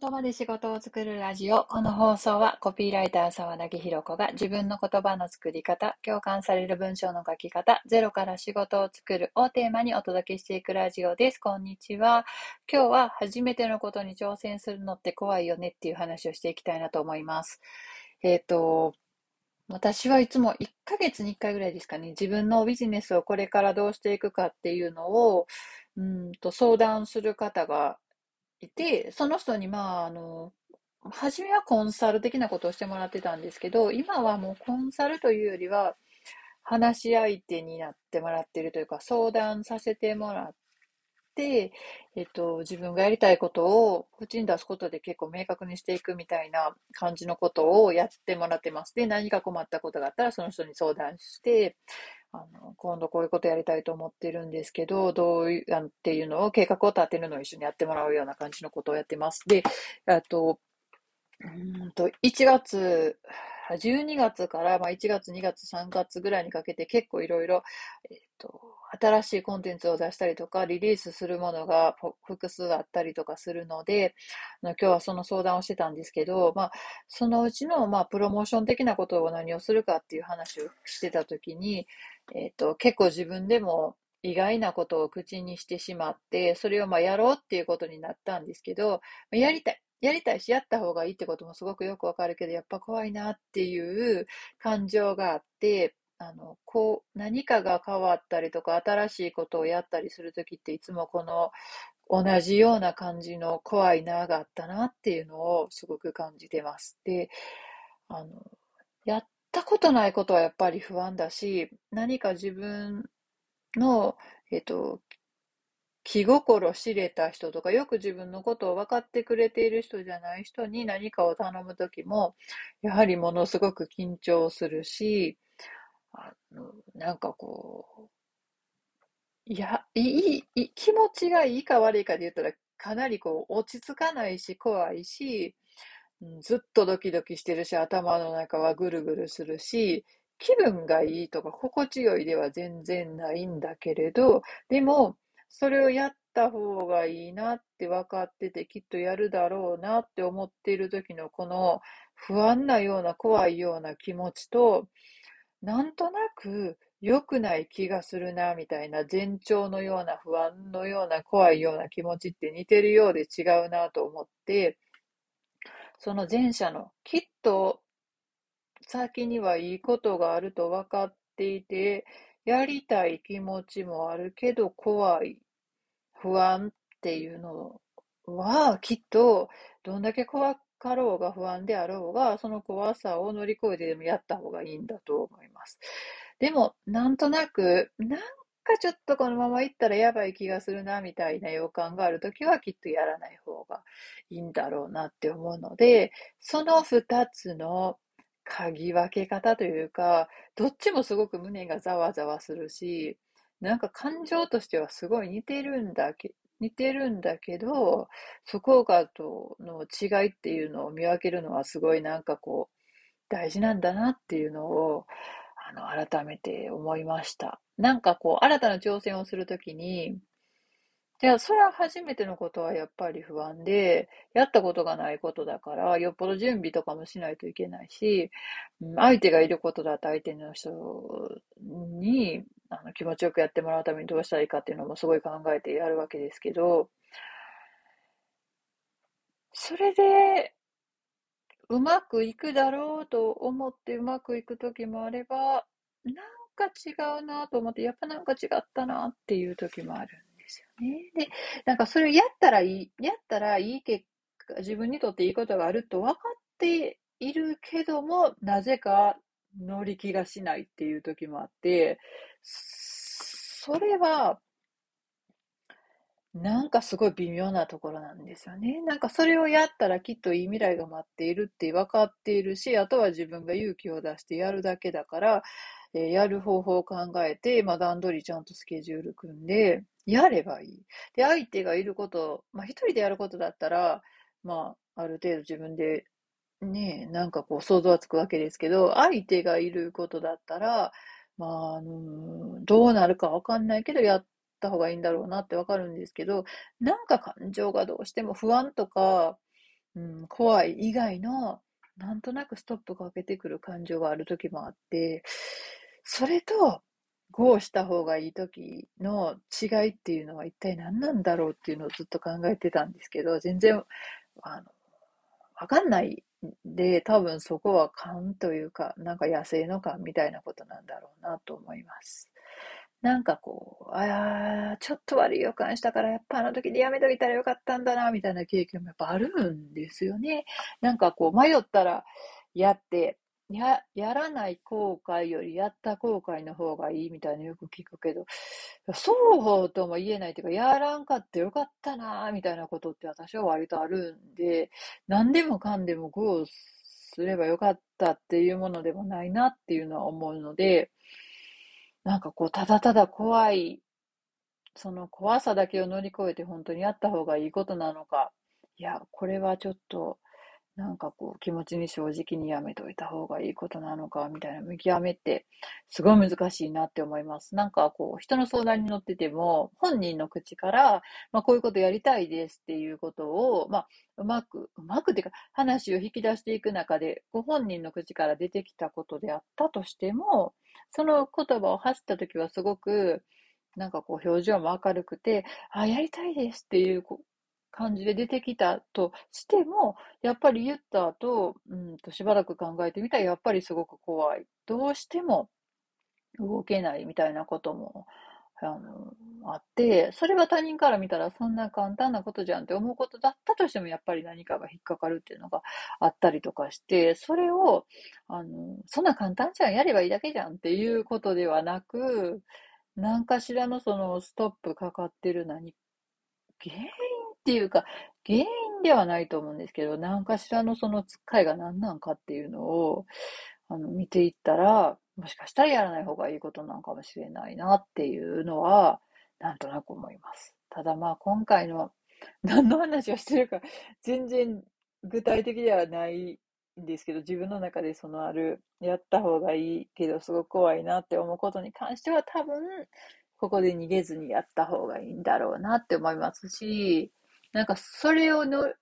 言葉で仕事を作るラジオ。この放送はコピーライター沢田ひろ子が自分の言葉の作り方、共感される文章の書き方、ゼロから仕事を作るをテーマにお届けしていくラジオです。こんにちは。今日は初めてのことに挑戦するのって怖いよねっていう話をしていきたいなと思います。えっ、ー、と、私はいつも1ヶ月に1回ぐらいですかね、自分のビジネスをこれからどうしていくかっていうのを、うんと相談する方がいて、その人に、まあ、あの、初めはコンサル的なことをしてもらってたんですけど、今はもうコンサルというよりは、話し相手になってもらってるというか、相談させてもらって、えっと、自分がやりたいことを口に出すことで結構明確にしていくみたいな感じのことをやってもらってます。で、何か困ったことがあったらその人に相談して、あの、今度こういうことやりたいと思ってるんですけど、どういう、なんていうのを、計画を立てるのを一緒にやってもらうような感じのことをやってます。で、あと、うんと、1月、12月から、まあ、1月、2月、3月ぐらいにかけて結構いろいろ、えっ、と、新しいコンテンツを出したりとか、リリースするものが複数あったりとかするので、今日はその相談をしてたんですけど、まあ、そのうちの、まあ、プロモーション的なことを何をするかっていう話をしてたときに、えっ、と、結構自分でも意外なことを口にしてしまって、それをまあやろうっていうことになったんですけど、やりたい。やりたいし、やった方がいいってこともすごくよくわかるけど、やっぱ怖いなっていう感情があって、あの、こう、何かが変わったりとか、新しいことをやったりするときって、いつもこの、同じような感じの怖いながあったなっていうのをすごく感じてます。で、あの、やったことないことはやっぱり不安だし、何か自分の、えっと、気心知れた人とか、よく自分のことを分かってくれている人じゃない人に何かを頼むときも、やはりものすごく緊張するし、あの、なんかこう、いや、いい、気持ちがいいか悪いかで言ったら、かなりこう、落ち着かないし、怖いし、ずっとドキドキしてるし、頭の中はぐるぐるするし、気分がいいとか心地よいでは全然ないんだけれど、でも、それをやった方がいいなって分かってて、きっとやるだろうなって思っている時のこの不安なような怖いような気持ちと、なんとなく良くない気がするなみたいな前兆のような不安のような怖いような気持ちって似てるようで違うなと思って、その前者のきっと先にはいいことがあると分かっていて、やりたい気持ちもあるけど怖い、不安っていうのは、きっと、どんだけ怖かろうが不安であろうが、その怖さを乗り越えてでもやった方がいいんだと思います。でも、なんとなく、なんかちょっとこのまま行ったらやばい気がするな、みたいな予感があるときはきっとやらない方がいいんだろうなって思うので、その二つの嗅ぎ分け方というか、どっちもすごく胸がざわざわするし、なんか感情としてはすごい似てるんだけ、似てるんだけど、そこがとの違いっていうのを見分けるのはすごいなんかこう、大事なんだなっていうのを、あの、改めて思いました。なんかこう、新たな挑戦をするときに、いや、それは初めてのことはやっぱり不安で、やったことがないことだから、よっぽど準備とかもしないといけないし、相手がいることだと相手の人にあの気持ちよくやってもらうためにどうしたらいいかっていうのもすごい考えてやるわけですけど、それで、うまくいくだろうと思ってうまくいく時もあれば、なんか違うなと思って、やっぱなんか違ったなっていう時もある。ですよね。で、なんかそれをやったらいい、やったらいい結果、自分にとっていいことがあると分かっているけども、なぜか乗り気がしないっていう時もあって、それは、なんかすごい微妙なところなんですよね。なんかそれをやったらきっといい未来が待っているって分かっているし、あとは自分が勇気を出してやるだけだから、え、やる方法を考えて、まあ、段取りちゃんとスケジュール組んで、やればいい。で、相手がいること、まあ、一人でやることだったら、まあ、ある程度自分で、ね、なんかこう想像はつくわけですけど、相手がいることだったら、まあ、あの、どうなるかわかんないけど、やった方がいいんだろうなってわかるんですけど、なんか感情がどうしても不安とか、うん、怖い以外の、なんとなくストップかけてくる感情がある時もあって、それと、こうした方がいい時の違いっていうのは一体何なんだろうっていうのをずっと考えてたんですけど、全然、あの、わかんないで、多分そこは勘というか、なんか野生の勘みたいなことなんだろうなと思います。なんかこう、ああ、ちょっと悪い予感したから、やっぱあの時でやめといたらよかったんだな、みたいな経験もやっぱあるんですよね。なんかこう、迷ったらやって、や、やらない後悔よりやった後悔の方がいいみたいなよく聞くけど、そうとも言えないというか、やらんかってよかったな、みたいなことって私は割とあるんで、何でもかんでもこうすればよかったっていうものでもないなっていうのは思うので、なんかこう、ただただ怖い、その怖さだけを乗り越えて本当にやった方がいいことなのか、いや、これはちょっと、なんかこう、気持ちに正直にやめといた方がいいことなのか、みたいな見極めって、すごい難しいなって思います。なんかこう、人の相談に乗ってても、本人の口から、まあこういうことやりたいですっていうことを、まあ、うまく、うまくっていうか、話を引き出していく中で、ご本人の口から出てきたことであったとしても、その言葉を発したときはすごく、なんかこう表情も明るくて、あ、やりたいですっていう感じで出てきたとしても、やっぱり言った後、うんとしばらく考えてみたら、やっぱりすごく怖い。どうしても動けないみたいなことも、あの、あって、それは他人から見たらそんな簡単なことじゃんって思うことだったとしても、やっぱり何かが引っかかるっていうのがあったりとかして、それを、あの、そんな簡単じゃん、やればいいだけじゃんっていうことではなく、何かしらのそのストップかかってる何、原因っていうか、原因ではないと思うんですけど、何かしらのそのつっかいが何なんかっていうのを、あの、見ていったら、もしかしたらやらない方がいいことなのかもしれないなっていうのは、なんとなく思います。ただまあ今回の何の話をしてるか全然具体的ではないんですけど、自分の中でそのある、やった方がいいけどすごく怖いなって思うことに関しては多分、ここで逃げずにやった方がいいんだろうなって思いますし、なんかそれをの、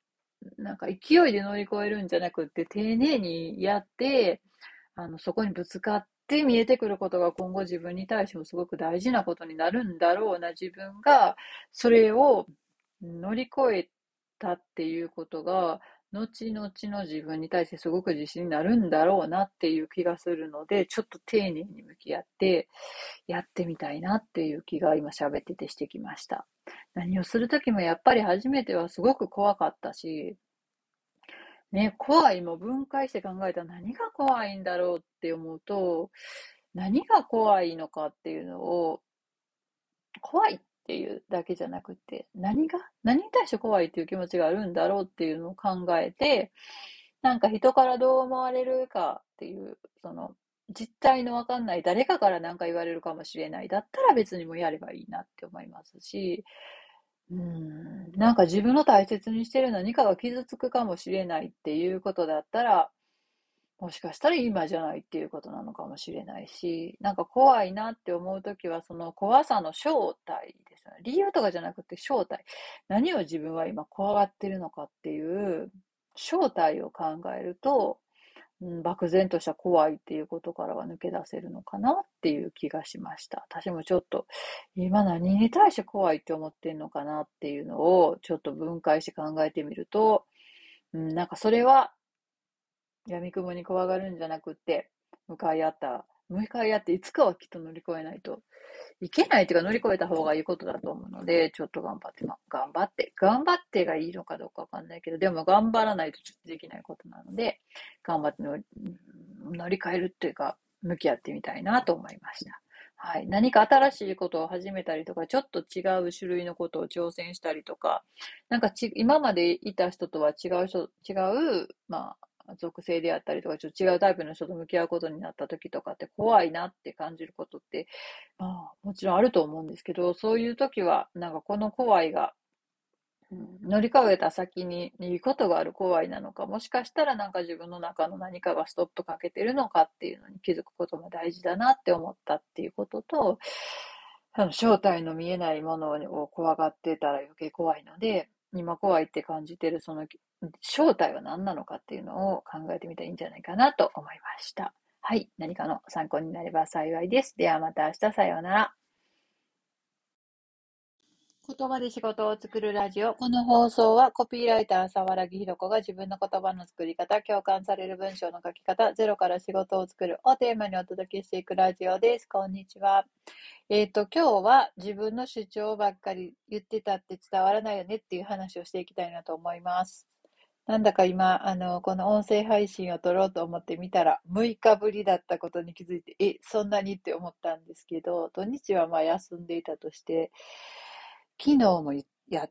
なんか勢いで乗り越えるんじゃなくって、丁寧にやって、あの、そこにぶつかって見えてくることが今後自分に対してもすごく大事なことになるんだろうな、自分が、それを乗り越えたっていうことが、後々の自分に対してすごく自信になるんだろうなっていう気がするので、ちょっと丁寧に向き合ってやってみたいなっていう気が今喋っててしてきました。何をするときもやっぱり初めてはすごく怖かったし、ね、怖いも分解して考えたら何が怖いんだろうって思うと、何が怖いのかっていうのを、怖いっていうだけじゃなくて、何が、何に対して怖いっていう気持ちがあるんだろうっていうのを考えて、なんか人からどう思われるかっていう、その、実態のわかんない誰かから何か言われるかもしれない。だったら別にもやればいいなって思いますし、うん、なんか自分の大切にしてる何かが傷つくかもしれないっていうことだったら、もしかしたら今じゃないっていうことなのかもしれないし、なんか怖いなって思うときは、その怖さの正体ですよね。理由とかじゃなくて正体。何を自分は今怖がってるのかっていう正体を考えると、うん、漠然とした怖いっていうことからは抜け出せるのかなっていう気がしました。私もちょっと今何に対して怖いって思ってんのかなっていうのをちょっと分解して考えてみると、うん、なんかそれは闇雲に怖がるんじゃなくて、向かい合った、向かい合っていつかはきっと乗り越えないといけないというか乗り越えた方がいいことだと思うので、ちょっと頑張って、ま、頑張って、頑張ってがいいのかどうかわかんないけど、でも頑張らないとちょっとできないことなので、頑張って乗り乗り換えるっていうか、向き合ってみたいなと思いました。はい。何か新しいことを始めたりとか、ちょっと違う種類のことを挑戦したりとか、なんかち、今までいた人とは違う人、違う、まあ、属性であったりとか、ちょっと違うタイプの人と向き合うことになった時とかって怖いなって感じることって、まあ、もちろんあると思うんですけど、そういう時は、なんかこの怖いが、乗り越えた先にいいことがある怖いなのか、もしかしたらなんか自分の中の何かがストップかけてるのかっていうのに気づくことも大事だなって思ったっていうことと、正体の見えないものを怖がってたら余計怖いので、今怖いって感じてるその正体は何なのかっていうのを考えてみたらいいんじゃないかなと思いました。はい。何かの参考になれば幸いです。ではまた明日さようなら。言葉で仕事を作るラジオ。この放送はコピーライター沢良木ひろ子が自分の言葉の作り方、共感される文章の書き方、ゼロから仕事を作るをテーマにお届けしていくラジオです。こんにちは。えっ、ー、と、今日は自分の主張ばっかり言ってたって伝わらないよねっていう話をしていきたいなと思います。なんだか今、あの、この音声配信を撮ろうと思ってみたら、6日ぶりだったことに気づいて、え、そんなにって思ったんですけど、土日はまあ休んでいたとして、昨日もやっ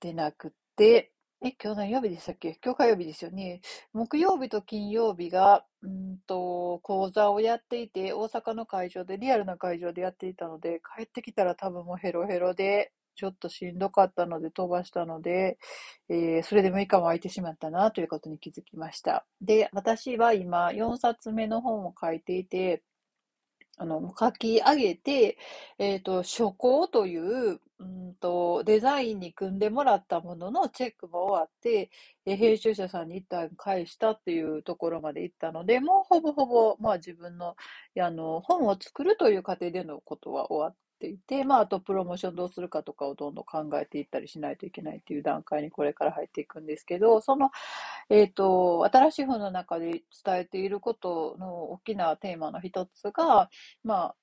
てなくて、え、今日何曜日でしたっけ？今日火曜日ですよね。木曜日と金曜日が、うんと、講座をやっていて、大阪の会場で、リアルな会場でやっていたので、帰ってきたら多分もうヘロヘロで、ちょっとしんどかったので飛ばしたので、えー、それで6日も空いてしまったなということに気づきました。で、私は今4冊目の本を書いていて、あの、書き上げて、えっ、ー、と、書稿という、うんと、デザインに組んでもらったもののチェックも終わって、え編集者さんに一旦返したっていうところまで行ったので、もうほぼほぼ、まあ自分の、あの、本を作るという過程でのことは終わっていて、まあ、あとプロモーションどうするかとかをどんどん考えていったりしないといけないっていう段階にこれから入っていくんですけど、その、えっ、ー、と、新しい本の中で伝えていることの大きなテーマの一つが、まあ、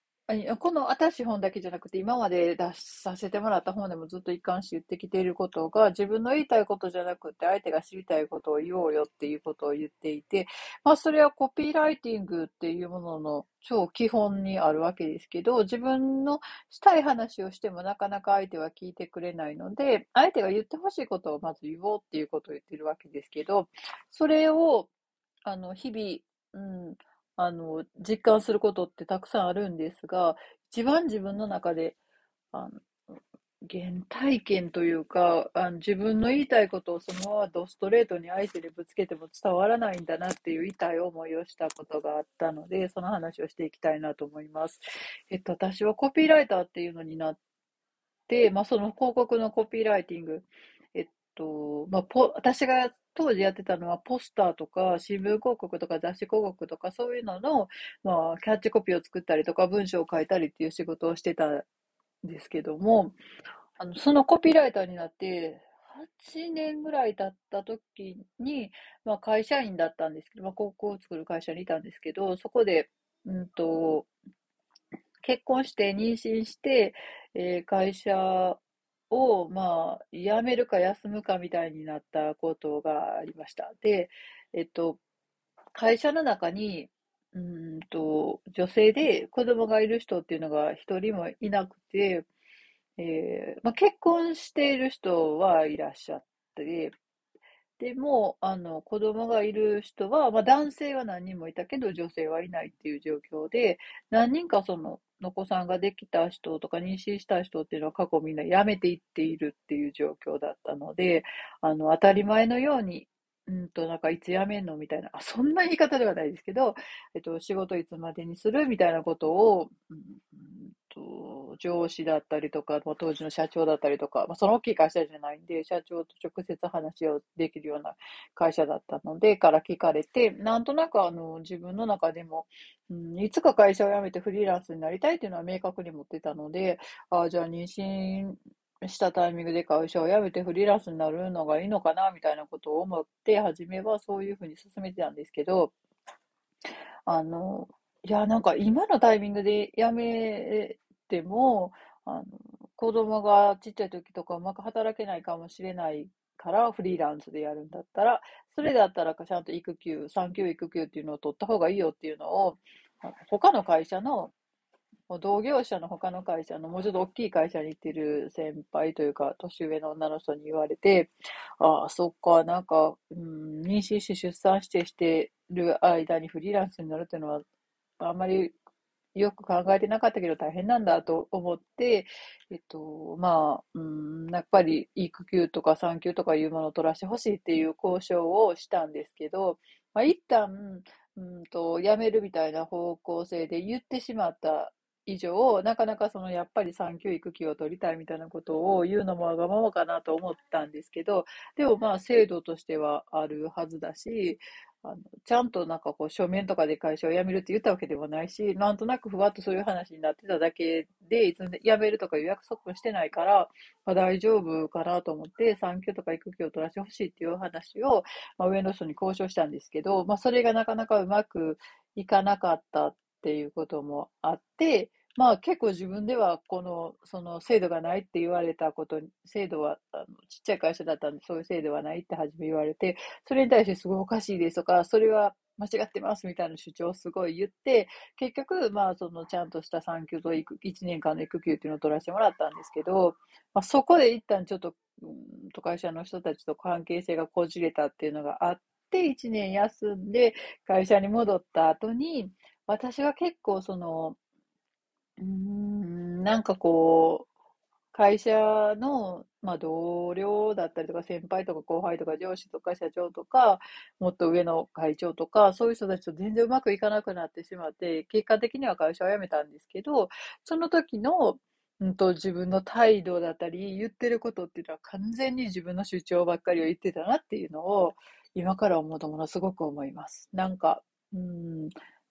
この新しい本だけじゃなくて、今まで出させてもらった本でもずっと一貫して言ってきていることが、自分の言いたいことじゃなくて、相手が知りたいことを言おうよっていうことを言っていて、まあ、それはコピーライティングっていうものの超基本にあるわけですけど、自分のしたい話をしてもなかなか相手は聞いてくれないので、相手が言ってほしいことをまず言おうっていうことを言ってるわけですけど、それを、あの、日々、うん、あの、実感することってたくさんあるんですが、一番自分の中で、あの、原体験というか、あの自分の言いたいことをそのままドストレートに相手でぶつけても伝わらないんだなっていう痛い思いをしたことがあったので、その話をしていきたいなと思います。えっと、私はコピーライターっていうのになって、まあ、その広告のコピーライティング、えっと、まあ、ポ私が当時やってたのはポスターとか新聞広告とか雑誌広告とかそういうのの、まあ、キャッチコピーを作ったりとか文章を書いたりっていう仕事をしてたんですけども、あのそのコピーライターになって8年ぐらい経った時に、まあ、会社員だったんですけど、まあ、高校を作る会社にいたんですけど、そこで、うんと、結婚して妊娠して、えー、会社を、まあ、辞めるか休むかみたいになったことがありました。で、えっと、会社の中に、うんと、女性で子供がいる人っていうのが一人もいなくて、えー、まあ、結婚している人はいらっしゃって、でも、あの、子供がいる人は、まあ、男性は何人もいたけど、女性はいないっていう状況で、何人かその、お子さんができた人とか妊娠した人っていうのは過去みんな辞めていっているっていう状況だったので、あの、当たり前のように、うんと、なんかいつ辞めんのみたいな、あ、そんな言い方ではないですけど、えっと、仕事いつまでにするみたいなことを、うんと、上司だったりとか、まあ、当時の社長だったりとか、まあ、その大きい会社じゃないんで、社長と直接話をできるような会社だったので、から聞かれて、なんとなくあの、自分の中でも、うん、いつか会社を辞めてフリーランスになりたいっていうのは明確に持ってたので、ああ、じゃあ妊娠したタイミングで会社を辞めてフリーランスになるのがいいのかな、みたいなことを思って、初めはそういうふうに進めてたんですけど、あの、いや、なんか今のタイミングで辞めても、あの、子供がちっちゃい時とかうまく働けないかもしれないからフリーランスでやるんだったら、それだったらちゃんと育休、産休育休っていうのを取った方がいいよっていうのを、他の会社の、同業者の他の会社のもうちょっと大きい会社に行ってる先輩というか、年上の女の人に言われて、ああ、そっか、なんか、うん、妊娠し出産してしてる間にフリーランスになるっていうのは、あんまりよく考えてなかったけど大変なんだと思って、えっと、まあ、うん、やっぱり育休とか産休とかいうものを取らせてほしいっていう交渉をしたんですけど、まあ、一旦、うんと、辞めるみたいな方向性で言ってしまった以上、なかなかそのやっぱり産休育休を取りたいみたいなことを言うのもわがままかなと思ったんですけど、でもまあ制度としてはあるはずだし、あのちゃんとなんかこう書面とかで会社を辞めるって言ったわけでもないし、なんとなくふわっとそういう話になってただけで、いつ辞めるとかいう約束をしてないから、まあ、大丈夫かなと思って、産休とか育休を取らせてほしいっていう話を、まあ、上の人に交渉したんですけど、まあ、それがなかなかうまくいかなかったっていうこともあって、まあ結構自分ではこの、その制度がないって言われたことに、制度はあのちっちゃい会社だったんでそういう制度はないって初め言われて、それに対してすごいおかしいですとか、それは間違ってますみたいな主張をすごい言って、結局、まあそのちゃんとした産休と1年間の育休っていうのを取らせてもらったんですけど、まあ、そこで一旦ちょっと、うんと会社の人たちと関係性がこじれたっていうのがあって、1年休んで会社に戻った後に、私は結構その、うん、なんかこう、会社の、まあ、同僚だったりとか、先輩とか後輩とか上司とか社長とか、もっと上の会長とか、そういう人たちと全然うまくいかなくなってしまって、結果的には会社を辞めたんですけど、その時の、うんと、自分の態度だったり、言ってることっていうのは完全に自分の主張ばっかりを言ってたなっていうのを、今から思うとものすごく思います。なんか、うん、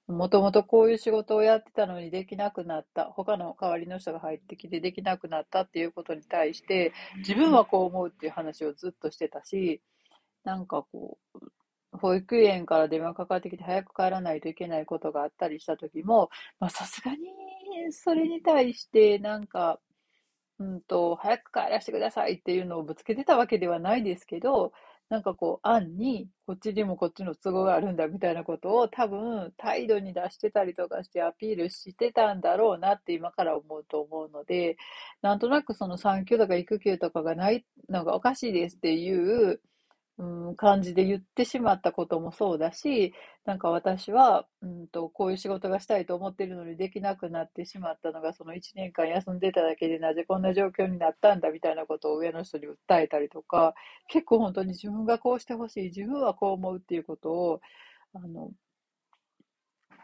もともとこういう仕事をやってたのにできなくなった、他の代わりの人が入ってきてできなくなったっていうことに対して、自分はこう思うっていう話をずっとしてたし、なんかこう、保育園から電話かかってきて早く帰らないといけないことがあったりした時も、まあさすがにそれに対してなんか、うんと、早く帰らせてくださいっていうのをぶつけてたわけではないですけど、なんかこう、案に、こっちにもこっちの都合があるんだみたいなことを多分、態度に出してたりとかしてアピールしてたんだろうなって今から思うと思うので、なんとなくその産休とか育休とかがないのがおかしいですっていう、うん、感じで言ってしまったこともそうだし、なんか私は、うんと、こういう仕事がしたいと思ってるのにできなくなってしまったのが、その1年間休んでただけでなぜこんな状況になったんだみたいなことを上の人に訴えたりとか、結構本当に自分がこうしてほしい、自分はこう思うっていうことを、あの、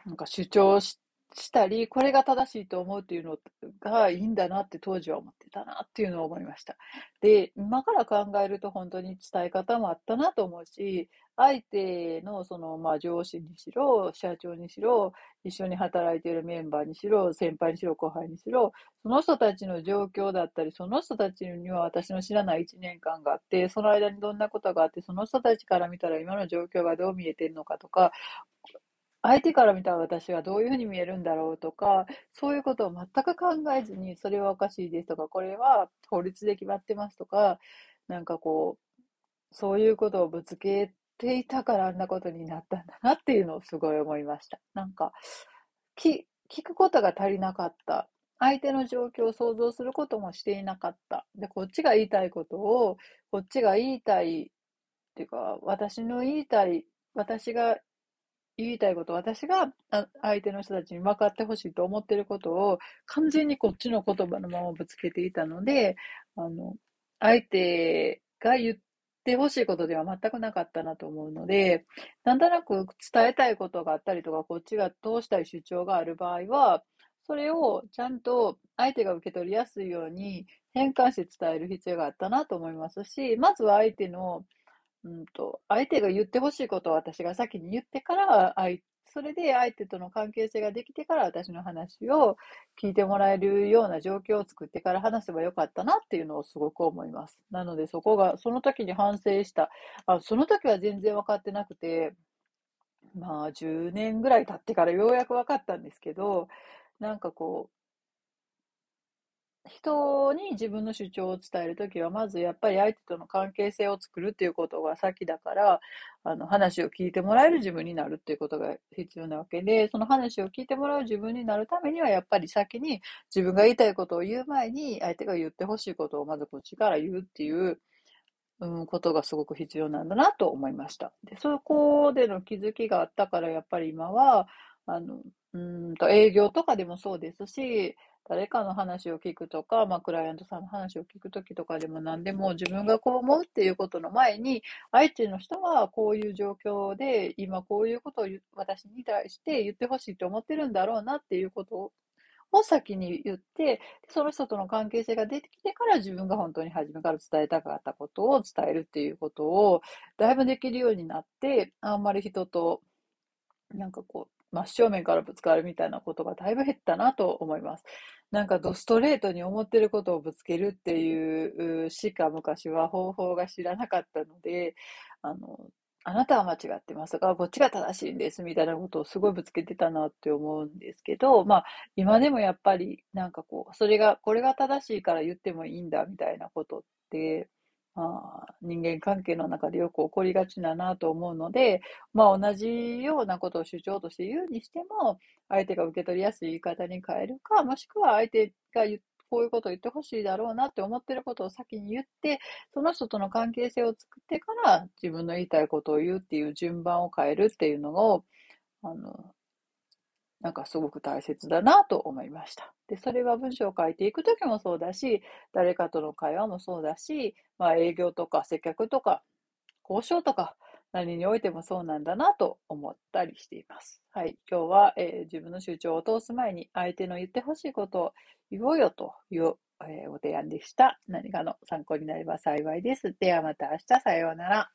なんか主張ししたり、これが正しいと思うっていうのがいいんだなって当時は思ってたなっていうのを思いました。で、今から考えると本当に伝え方もあったなと思うし、相手のその、まあ、上司にしろ、社長にしろ、一緒に働いているメンバーにしろ、先輩にしろ、後輩にしろ、その人たちの状況だったり、その人たちには私の知らない1年間があって、その間にどんなことがあって、その人たちから見たら今の状況がどう見えてるのかとか、相手から見たら私はどういうふうに見えるんだろうとか、そういうことを全く考えずに、それはおかしいですとか、これは法律で決まってますとか、なんかこう、そういうことをぶつけていたからあんなことになったんだなっていうのをすごい思いました。なんか、聞くことが足りなかった。相手の状況を想像することもしていなかった。で、こっちが言いたいことを、こっちが言いたいっていうか、私の言いたい、私が言いたいこと、私が相手の人たちに分かってほしいと思っていることを完全にこっちの言葉のままぶつけていたので、あの、相手が言ってほしいことでは全くなかったなと思うので、なんとなく伝えたいことがあったりとか、こっちが通したい主張がある場合は、それをちゃんと相手が受け取りやすいように変換して伝える必要があったなと思いますし、まずは相手のうんと、相手が言ってほしいことを私が先に言ってから、それで相手との関係性ができてから私の話を聞いてもらえるような状況を作ってから話せばよかったなっていうのをすごく思います。なのでそこが、その時に反省した。あその時は全然分かってなくて、まあ10年ぐらい経ってからようやく分かったんですけど、なんかこう、人に自分の主張を伝えるときは、まずやっぱり相手との関係性を作るっていうことが先だから、あの話を聞いてもらえる自分になるっていうことが必要なわけで、その話を聞いてもらう自分になるためには、やっぱり先に自分が言いたいことを言う前に、相手が言ってほしいことをまずこっちから言うっていう、うん、ことがすごく必要なんだなと思いました。で、そこでの気づきがあったから、やっぱり今は、あの、うんと営業とかでもそうですし、誰かの話を聞くとか、まあ、クライアントさんの話を聞くときとかでも何でも自分がこう思うっていうことの前に、相手の人はこういう状況で、今こういうことを私に対して言ってほしいと思ってるんだろうなっていうことを先に言って、その人との関係性が出てきてから自分が本当に初めから伝えたかったことを伝えるっていうことをだいぶできるようになって、あんまり人となんかこう、真正面からぶつかるみたいなことがだいぶ減ったなと思います。なんかドストレートに思ってることをぶつけるっていうしか昔は方法が知らなかったので、あの、あなたは間違ってますか、こっちが正しいんですみたいなことをすごいぶつけてたなって思うんですけど、まあ今でもやっぱりなんかこう、それが、これが正しいから言ってもいいんだみたいなことって、あ、人間関係の中でよく起こりがちだなと思うので、まあ同じようなことを主張として言うにしても、相手が受け取りやすい言い方に変えるか、もしくは相手が言こういうことを言ってほしいだろうなって思ってることを先に言って、その人との関係性を作ってから自分の言いたいことを言うっていう順番を変えるっていうのを、あの、なんかすごく大切だなと思いました。で、それは文章を書いていくときもそうだし、誰かとの会話もそうだし、まあ営業とか接客とか交渉とか何においてもそうなんだなと思ったりしています。はい。今日は、えー、自分の主張を通す前に相手の言ってほしいことを言おうよという、えー、ご提案でした。何かの参考になれば幸いです。ではまた明日さようなら。